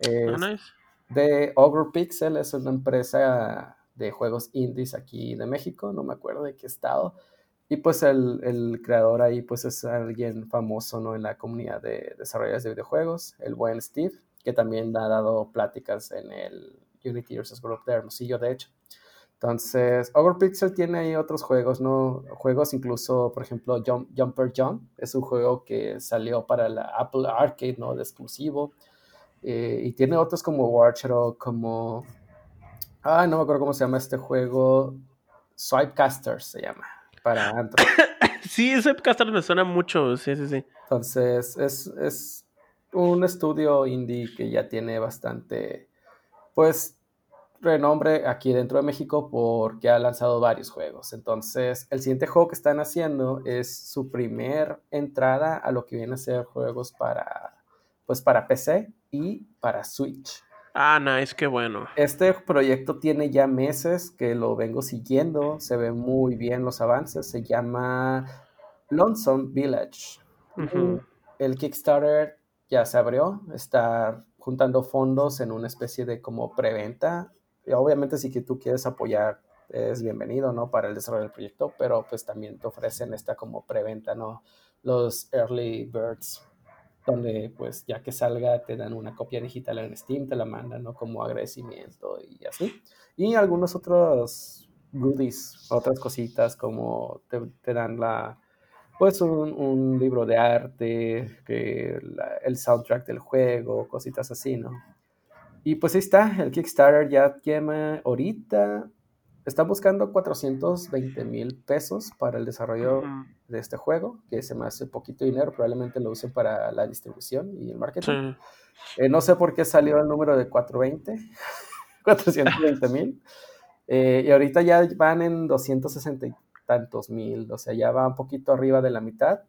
B: Es
A: Ah, nice.
B: de Ogre Pixel, es una empresa de juegos indies aquí de México, no me acuerdo de qué estado. Y pues el, el creador ahí pues es alguien famoso ¿no? en la comunidad de desarrolladores de videojuegos, el buen Steve, que también ha dado pláticas en el Unity Users Group de Hermosillo, de hecho. Entonces, Overpixel tiene ahí otros juegos, ¿no? Juegos incluso, por ejemplo, Jump- Jumper Jump, es un juego que salió para la Apple Arcade, ¿no? De exclusivo. Eh, y tiene otros como Warchero, como... Ah, no me acuerdo cómo se llama este juego. Swipecasters se llama, para Android.
A: sí, Swipecasters me suena mucho, sí, sí, sí.
B: Entonces, es, es un estudio indie que ya tiene bastante, pues, renombre aquí dentro de México porque ha lanzado varios juegos. Entonces, el siguiente juego que están haciendo es su primer entrada a lo que viene a ser juegos para, pues, para PC y para Switch.
A: Ah, nice, qué bueno.
B: Este proyecto tiene ya meses que lo vengo siguiendo, se ven muy bien los avances, se llama Lonesome Village. El Kickstarter ya se abrió, está juntando fondos en una especie de como preventa obviamente si tú quieres apoyar es bienvenido, ¿no? Para el desarrollo del proyecto, pero pues también te ofrecen esta como preventa, ¿no? Los early birds, donde pues ya que salga te dan una copia digital en Steam, te la mandan, ¿no? Como agradecimiento y así. Y algunos otros goodies, otras cositas como te, dan la, pues un, libro de arte, que el soundtrack del juego, cositas así, ¿no? Y pues ahí está, el Kickstarter ya quema ahorita. Está buscando 420 mil pesos para el desarrollo de este juego, que se me hace poquito dinero, probablemente lo usen para la distribución y el marketing. Eh, no sé por qué salió el número de 420, 420 mil. Eh, y ahorita ya van en 260 y tantos mil, o sea, ya va un poquito arriba de la mitad.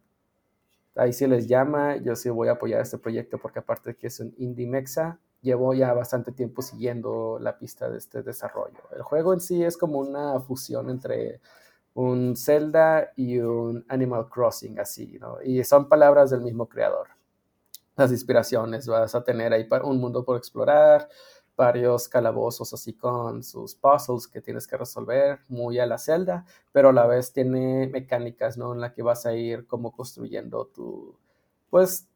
B: Ahí sí les llama, yo sí voy a apoyar este proyecto porque aparte de que es un indie mexa, llevo ya bastante tiempo siguiendo la pista de este desarrollo. El juego en sí es como una fusión entre un Zelda y un Animal Crossing, así, ¿no? Y son palabras del mismo creador. Las inspiraciones, vas a tener ahí un mundo por explorar, varios calabozos así con sus puzzles que tienes que resolver, muy a la Zelda, pero a la vez tiene mecánicas, ¿no? En la que vas a ir como construyendo tu, pues,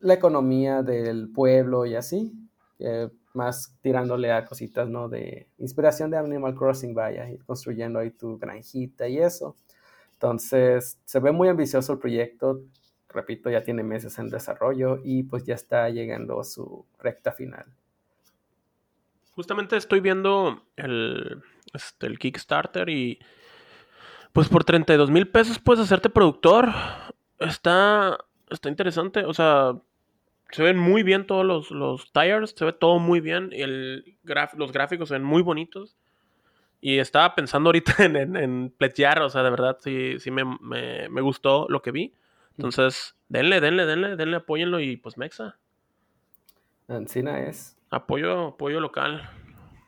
B: la economía del pueblo y así, más tirándole a cositas, ¿no? De inspiración de Animal Crossing, vaya, ir construyendo ahí tu granjita y eso. Entonces, se ve muy ambicioso el proyecto, repito, ya tiene meses en desarrollo y pues ya está llegando a su recta final.
A: Justamente estoy viendo el, este, el Kickstarter y pues por 32 mil pesos puedes hacerte productor. Está, está interesante, o sea, se ven muy bien todos los, los tires, se ve todo muy bien. Y el los gráficos se ven muy bonitos. Y estaba pensando ahorita en, en, en o sea, de verdad sí, sí me, me, gustó lo que vi. Entonces, denle, denle, denle, denle, apóyenlo y pues Mexa.
B: Encina es.
A: Apoyo, apoyo local.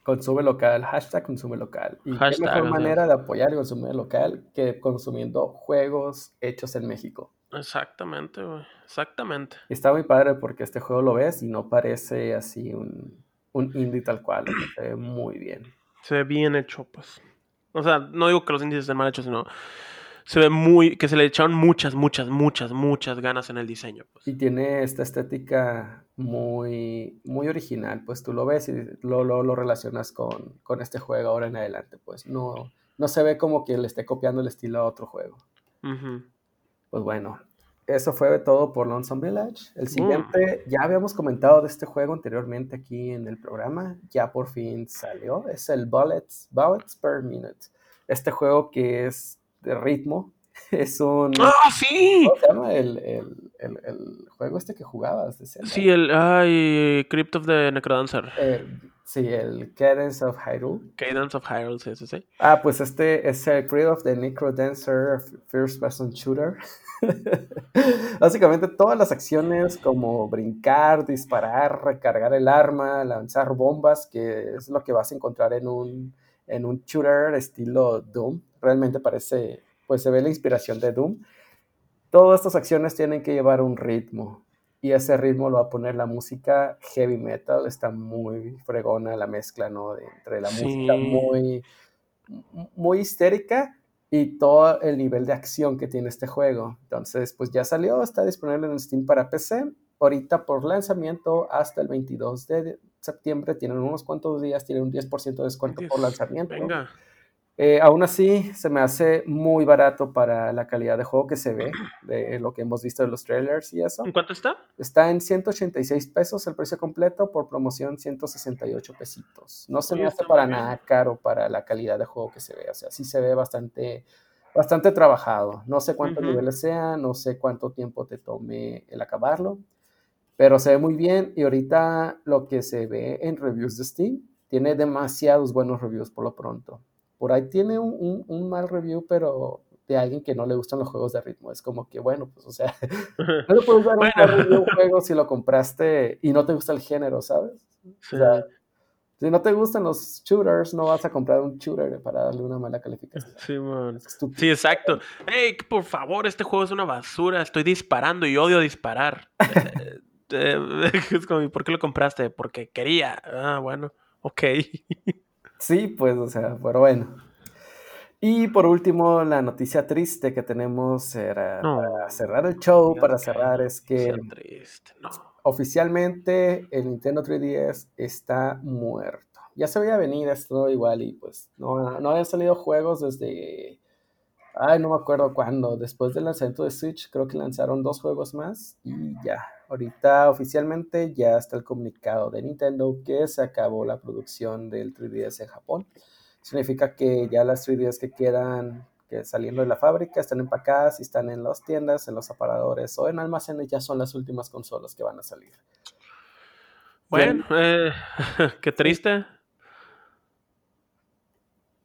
B: Consume local, hashtag consume local. Y qué mejor manera de apoyar y consumir local que consumiendo juegos hechos en México.
A: Exactamente, güey. Exactamente.
B: está muy padre porque este juego lo ves y no parece así un, un indie tal cual. Se ve muy bien.
A: Se ve bien hecho, pues. O sea, no digo que los indies estén mal hechos, sino se ve muy, que se le echaron muchas, muchas, muchas, muchas ganas en el diseño. Pues.
B: Y tiene esta estética muy, muy original, pues tú lo ves y lo, lo, relacionas con, con, este juego ahora en adelante, pues no, no se ve como que le esté copiando el estilo a otro juego. Pues bueno, eso fue todo por Lonesome Village. El siguiente, ya habíamos comentado de este juego anteriormente aquí en el programa, ya por fin salió, es el Bullets, Bullets per Minute. Este juego que es de ritmo. Es un.
A: ¡Ah, sí!
B: ¿Cómo se llama el, el, el, juego este que jugabas? De
A: sí, el. Ay, Crypt of the Necrodancer.
B: Eh, sí, el Cadence of Hyrule.
A: Cadence of Hyrule, sí, sí, sí.
B: Ah, pues este es el Crypt of the Necrodancer First Person Shooter. Básicamente todas las acciones como brincar, disparar, recargar el arma, lanzar bombas, que es lo que vas a encontrar en un, en un shooter estilo Doom realmente parece, pues se ve la inspiración de Doom. Todas estas acciones tienen que llevar un ritmo y ese ritmo lo va a poner la música heavy metal, está muy fregona la mezcla, ¿no? entre la música muy, muy histérica y todo el nivel de acción que tiene este juego. Entonces, pues ya salió, está disponible en Steam para PC. Ahorita por lanzamiento hasta el 22 de septiembre, tienen unos cuantos días, tienen un 10% de descuento por lanzamiento. Venga. Eh, aún así, se me hace muy barato para la calidad de juego que se ve, de lo que hemos visto de los trailers y eso.
A: ¿En cuánto está?
B: Está en 186 pesos el precio completo, por promoción 168 pesitos. No se me hace para nada caro para la calidad de juego que se ve, o sea, sí se ve bastante, bastante trabajado. No sé cuántos niveles sean, no sé cuánto tiempo te tome el acabarlo, pero se ve muy bien y ahorita lo que se ve en reviews de Steam tiene demasiados buenos reviews por lo pronto. Por ahí tiene un, mal review, pero de alguien que no le gustan los juegos de ritmo. Es como que, bueno, pues, o sea, no le puedes dar un review un juego si lo compraste y no te gusta el género, ¿sabes? O sea, si no te gustan los shooters, no vas a comprar un shooter para darle una mala calificación.
A: Sí, man. Sí, exacto. Hey, por favor, este juego es una basura. Estoy disparando y odio disparar. Eh, es como, ¿por qué lo compraste? Porque quería. Ah, bueno, ok.
B: Sí, pues, o sea, pero bueno. Y por último, la noticia triste que tenemos era para cerrar el show, para cerrar es que oficialmente el Nintendo 3DS está muerto. Ya se veía venir esto igual y pues no, no habían salido juegos desde Ay, no me acuerdo cuándo. Después del lanzamiento de Switch, creo que lanzaron dos juegos más y ya. Ahorita oficialmente ya está el comunicado de Nintendo que se acabó la producción del 3DS en Japón. Significa que ya las 3DS que quedan que saliendo de la fábrica están empacadas y están en las tiendas, en los aparadores o en almacenes, ya son las últimas consolas que van a salir.
A: Bueno, eh, qué triste.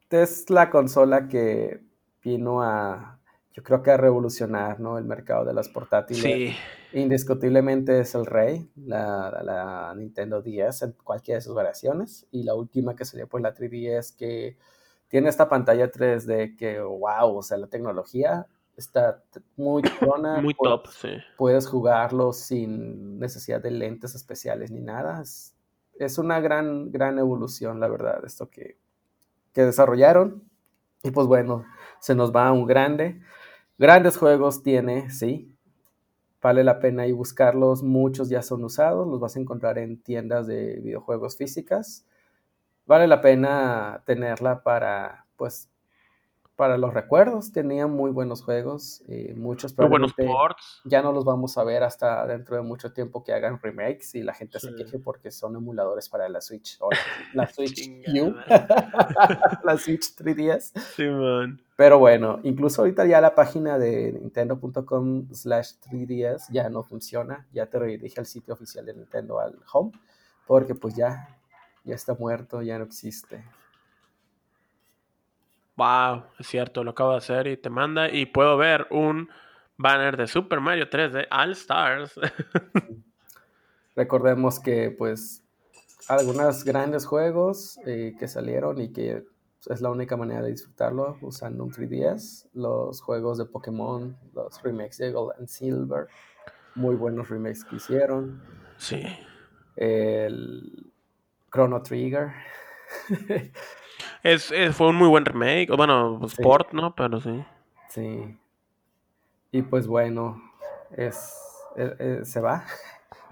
B: Es la consola que vino a, yo creo que a revolucionar ¿no? el mercado de las portátiles. Sí. Indiscutiblemente es el rey, la, la, Nintendo 10 en cualquiera de sus variaciones. Y la última que salió, pues la 3DS, que tiene esta pantalla 3D que, wow, o sea, la tecnología está muy buena.
A: muy top, sí.
B: Puedes jugarlo sin necesidad de lentes especiales ni nada. Es, es una gran, gran evolución, la verdad, esto que, que desarrollaron. Y pues bueno, se nos va a un grande. Grandes juegos tiene, sí. Vale la pena ahí buscarlos. Muchos ya son usados. Los vas a encontrar en tiendas de videojuegos físicas. Vale la pena tenerla para, pues, para los recuerdos. Tenía muy buenos juegos, y muchos
A: muy buenos ports.
B: Ya no los vamos a ver hasta dentro de mucho tiempo que hagan remakes y la gente se queje porque son emuladores para la Switch. la Switch U. la Switch 3DS.
A: Sí, man.
B: Pero bueno, incluso ahorita ya la página de nintendo.com slash 3DS ya no funciona. Ya te redirige al sitio oficial de Nintendo, al home, porque pues ya, ya está muerto, ya no existe.
A: Wow, es cierto, lo acabo de hacer y te manda y puedo ver un banner de Super Mario 3D All Stars.
B: Recordemos que pues algunos grandes juegos eh, que salieron y que es la única manera de disfrutarlo usando un 3DS, los juegos de Pokémon, los remakes de Gold and Silver, muy buenos remakes que hicieron.
A: Sí.
B: El Chrono Trigger.
A: Es, fue un muy buen remake, bueno, Sport, ¿no? Pero sí.
B: Sí. Y pues bueno, es, e, e, se va.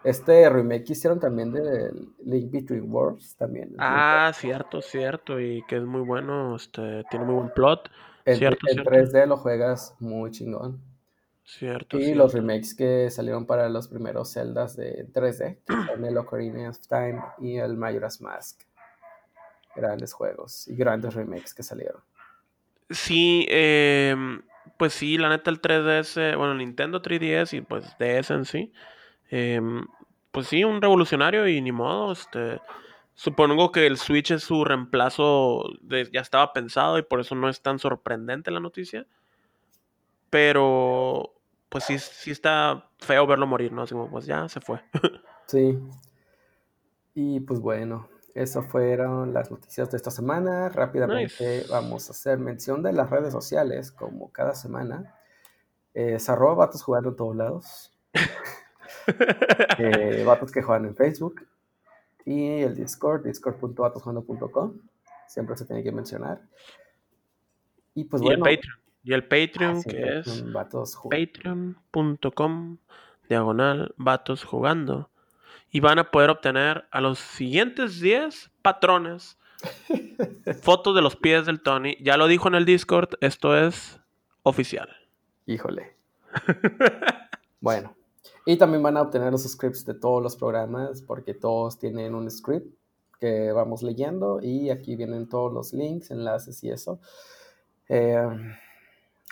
B: Este remake hicieron también de Link Between Worlds también.
A: Ah, cierto, cierto. Y que es muy bueno, este, tiene muy buen plot.
B: En,
A: cierto,
B: en 3D lo juegas muy chingón.
A: Cierto.
B: Y los remakes que salieron para los primeros Zeldas de 3D, que son el Ocarina of Time y el Majora's Mask grandes juegos y grandes remakes que salieron.
A: Sí, em, pues sí, la neta el 3DS, bueno, el Nintendo 3DS y pues DS en sí, em, pues sí, un revolucionario y ni modo, este, supongo que el Switch es su reemplazo, de, ya estaba pensado y por eso no es tan sorprendente la noticia, pero pues sí, sí está feo verlo morir, ¿no? Así como, pues ya se fue.
B: sí. Y pues bueno, eso fueron las noticias de esta semana. Rápidamente vamos a hacer mención de las redes sociales, como cada semana. Es arroba vatos jugando en todos lados. eh, vatos que juegan en Facebook. Y el Discord, discord.vatosjugando.com. Siempre se tiene que mencionar.
A: Y pues y El Patreon. Y el Patreon, ah, que es patreon.com diagonal vatos jugando y van a poder obtener a los siguientes 10 patrones Fotos de los pies del Tony. Ya lo dijo en el Discord, esto es oficial.
B: Híjole. bueno. Y también van a obtener los scripts de todos los programas porque todos tienen un script que vamos leyendo y aquí vienen todos los links, enlaces y eso. Eh,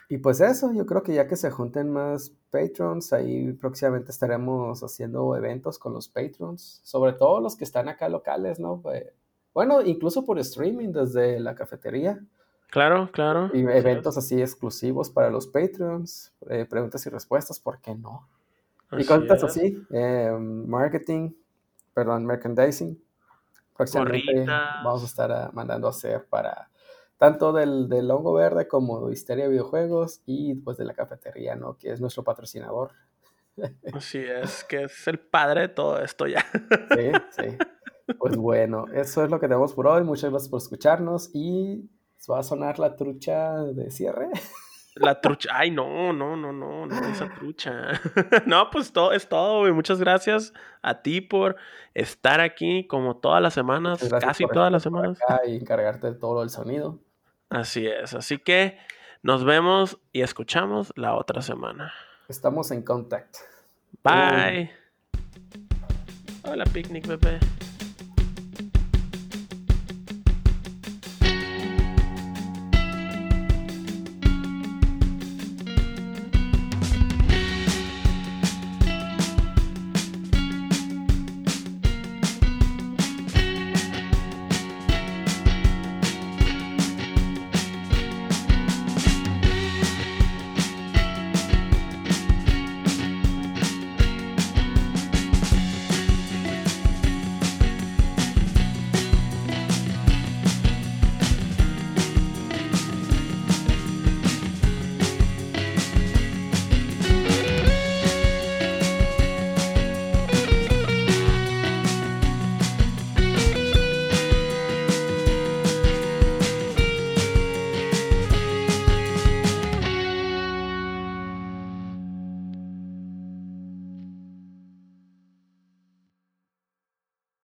B: y pues eso, yo creo que ya que se junten más patrons, ahí próximamente estaremos haciendo eventos con los patrons, sobre todo los que están acá locales, ¿no? Pues, bueno, incluso por streaming desde la cafetería.
A: Claro, claro.
B: Y eventos así exclusivos para los patrons, eh, preguntas y respuestas, ¿por qué no? Y cosas así, eh, marketing, perdón, merchandising. Próximamente vamos a estar ah, mandando a hacer para tanto del, del hongo verde como de Histeria Videojuegos y pues de la cafetería, ¿no? Que es nuestro patrocinador.
A: Así es, que es el padre de todo esto ya.
B: Sí, sí. Pues bueno, eso es lo que tenemos por hoy. Muchas gracias por escucharnos y va a sonar la trucha de cierre.
A: La trucha, ay, no, no, no, no, no, esa trucha. no, pues todo es todo, Muchas gracias a ti por estar aquí como todas las semanas, casi todas las semanas.
B: y encargarte de todo el sonido.
A: Así es, así que nos vemos y escuchamos la otra semana.
B: Estamos en contact.
A: Bye. Hola, picnic, bebé.